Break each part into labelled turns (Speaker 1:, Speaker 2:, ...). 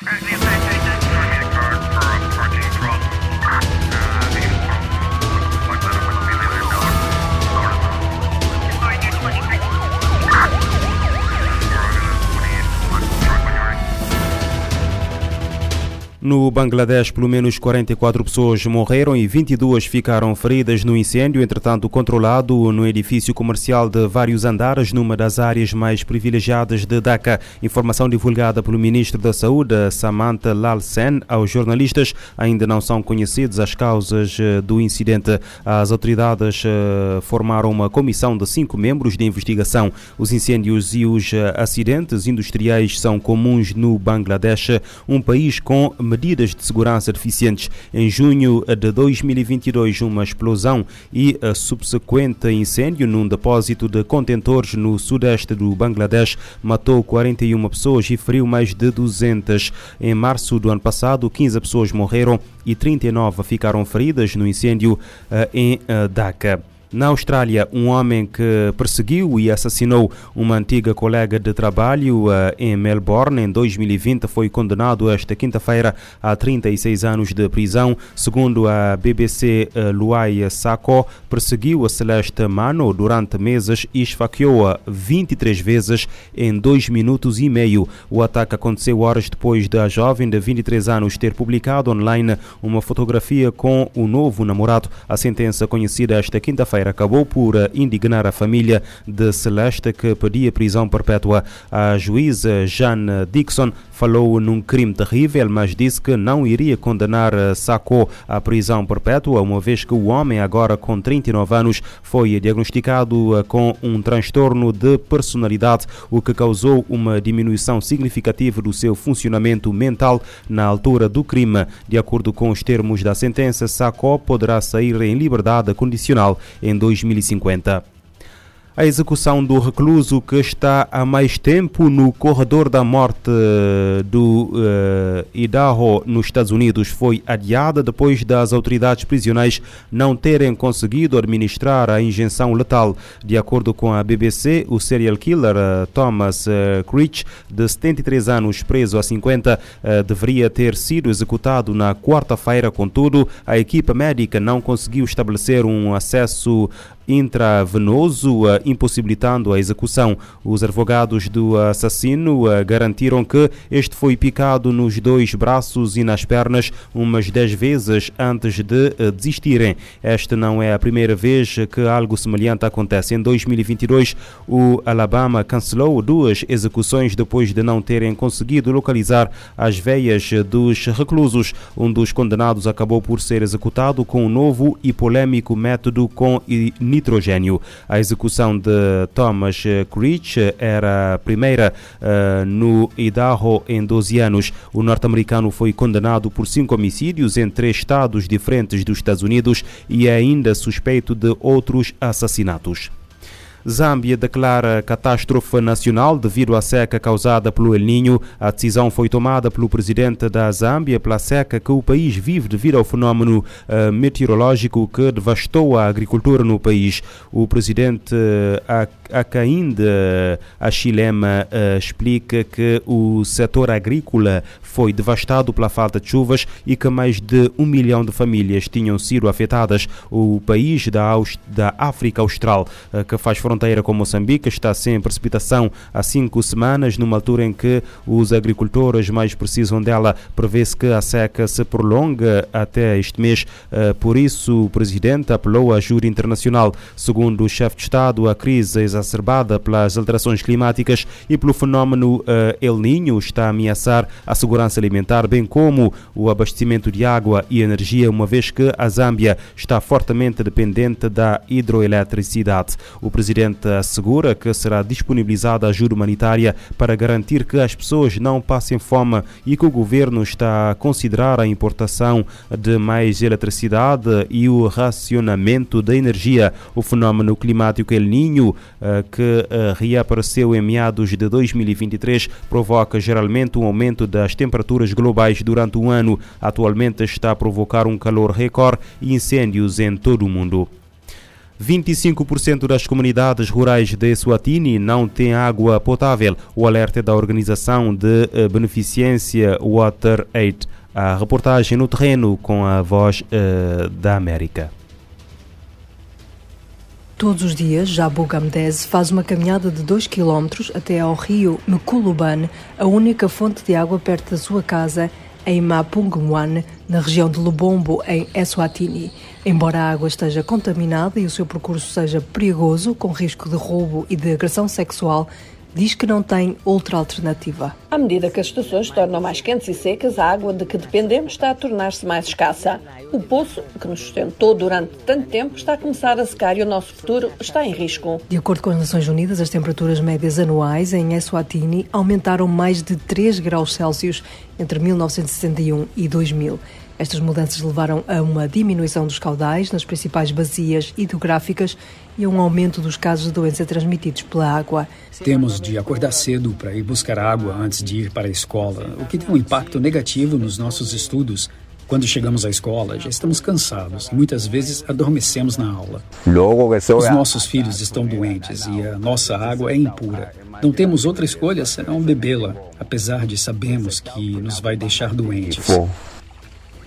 Speaker 1: Как No Bangladesh, pelo menos 44 pessoas morreram e 22 ficaram feridas no incêndio, entretanto controlado no edifício comercial de vários andares, numa das áreas mais privilegiadas de Dhaka. Informação divulgada pelo ministro da Saúde, Samantha Lal Sen, aos jornalistas. Ainda não são conhecidas as causas eh, do incidente. As autoridades eh, formaram uma comissão de cinco membros de investigação. Os incêndios e os eh, acidentes industriais são comuns no Bangladesh, um país com medidas de segurança deficientes. Em junho de 2022, uma explosão e a subsequente incêndio num depósito de contentores no sudeste do Bangladesh matou 41 pessoas e feriu mais de 200. Em março do ano passado, 15 pessoas morreram e 39 ficaram feridas no incêndio eh, em eh, Dhaka. Na Austrália, um homem que perseguiu e assassinou uma antiga colega de trabalho uh, em Melbourne em 2020 foi condenado esta quinta-feira a 36 anos de prisão. Segundo a BBC, uh, Luai Sacco perseguiu a Celeste Mano durante meses e esfaqueou-a 23 vezes em dois minutos e meio. O ataque aconteceu horas depois da jovem de 23 anos ter publicado online uma fotografia com o novo namorado. A sentença conhecida esta quinta-feira acabou por eh, indignar a família de Celeste que pedia prisão perpétua. A juíza Jeanne Dixon falou num crime terrível, mas disse que não iria condenar eh, Sacco à prisão perpétua, uma vez que o homem, agora com 39 anos, foi diagnosticado eh, com um transtorno de personalidade, o que causou uma diminuição significativa do seu funcionamento mental na altura do crime. De acordo com os termos da sentença, Sacco poderá sair em liberdade condicional em 2050 a execução do recluso que está há mais tempo no corredor da morte eh, do uh, Idaho, nos Estados Unidos, foi adiada depois das autoridades prisionais não terem conseguido administrar a injeção letal. De acordo com a BBC, o serial killer uh, Thomas uh, Creech, de 73 anos, preso há 50, uh, deveria ter sido executado na quarta-feira. Contudo, a equipa médica não conseguiu estabelecer um acesso intravenoso, uh, impossibilitando a execução. Os advogados do assassino uh, garantiram que este foi picado nos dois braços e nas pernas umas 10 vezes antes de uh, desistirem. Esta não é a primeira vez que algo semelhante acontece. Em 2022, o Alabama cancelou duas execuções depois de não terem conseguido localizar as veias dos reclusos. Um dos condenados acabou por ser executado com um novo e polêmico método com nitrogênio. A execução de Thomas Creech era a primeira uh, no Idaho em 12 anos. O norte-americano foi condenado por cinco homicídios em três estados diferentes dos Estados Unidos e é ainda suspeito de outros assassinatos. Zâmbia declara catástrofe nacional devido à seca causada pelo El Ninho. A decisão foi tomada pelo presidente da Zâmbia pela seca que o país vive devido ao fenómeno uh, meteorológico que devastou a agricultura no país. O presidente uh, Akainde Achilema uh, explica que o setor agrícola foi devastado pela falta de chuvas e que mais de um milhão de famílias tinham sido afetadas. O país da, Aust da África Austral, uh, que faz fronteira fronteira com Moçambique está sem precipitação há cinco semanas, numa altura em que os agricultores mais precisam dela. Prevê-se que a seca se prolonga até este mês. Eh, por isso, o presidente apelou à ajuda internacional. Segundo o chefe de Estado, a crise exacerbada pelas alterações climáticas e pelo fenómeno eh, El Niño está a ameaçar a segurança alimentar, bem como o abastecimento de água e energia, uma vez que a Zâmbia está fortemente dependente da hidroeletricidade. O presidente presidente assegura que será disponibilizada ajuda humanitária para garantir que as pessoas não passem fome e que o governo está a considerar a importação de mais eletricidade e o racionamento da energia. O fenómeno climático El Niño, eh, que eh, reapareceu em meados de 2023, provoca geralmente um aumento das temperaturas globais durante o ano. Atualmente está a provocar um calor recorde e incêndios em todo o mundo. 25% das comunidades rurais de Eswatini não têm água potável. O alerta é da organização de eh, beneficência WaterAid. A reportagem no terreno com a voz uh, da América.
Speaker 2: Todos os dias, Jabu Gamdez faz uma caminhada de 2 km até ao rio Mkuluban, a única fonte de água perto da sua casa, em Mapungwan, na região de Lubombo, em Eswatini. Embora a água esteja contaminada e o seu percurso seja perigoso, com risco de roubo e de agressão sexual, diz que não tem outra alternativa.
Speaker 3: À medida que as estações se tornam mais quentes e secas, a água de que dependemos está a tornar-se mais escassa. O poço, que nos sustentou durante tanto tempo, está a começar a secar e o nosso futuro está em risco.
Speaker 2: De acordo com as Nações Unidas, as temperaturas médias anuais em Eswatini aumentaram mais de 3 graus Celsius entre 1961 e 2000. Estas mudanças levaram a uma diminuição dos caudais nas principais bacias hidrográficas e a um aumento dos casos de doença transmitidos pela água.
Speaker 4: Temos de acordar cedo para ir buscar água antes de ir para a escola, o que tem um impacto negativo nos nossos estudos. Quando chegamos à escola, já estamos cansados e muitas vezes adormecemos na aula. Os nossos filhos estão doentes e a nossa água é impura. Não temos outra escolha senão bebê-la, apesar de sabermos que nos vai deixar doentes.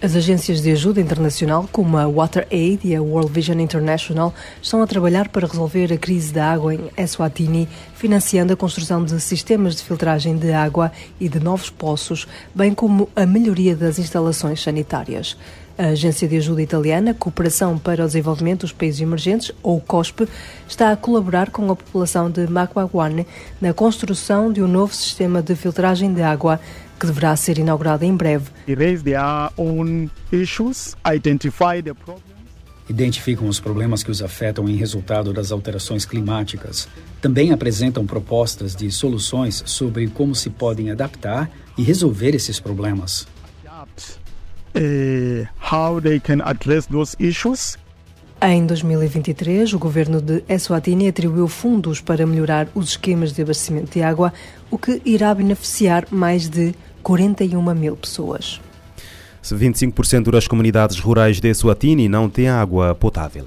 Speaker 2: As agências de ajuda internacional, como a WaterAid e a World Vision International, estão a trabalhar para resolver a crise da água em Eswatini, financiando a construção de sistemas de filtragem de água e de novos poços, bem como a melhoria das instalações sanitárias. A Agência de Ajuda Italiana, Cooperação para o Desenvolvimento dos Países Emergentes, ou COSPE, está a colaborar com a população de Makwaguane na construção de um novo sistema de filtragem de água que deverá ser inaugurada em breve.
Speaker 4: Identificam os problemas que os afetam em resultado das alterações climáticas. Também apresentam propostas de soluções sobre como se podem adaptar e resolver esses problemas.
Speaker 2: How they can address those issues em 2023, o governo de Eswatini atribuiu fundos para melhorar os esquemas de abastecimento de água, o que irá beneficiar mais de 41 mil pessoas.
Speaker 1: 25% das comunidades rurais de Eswatini não têm água potável.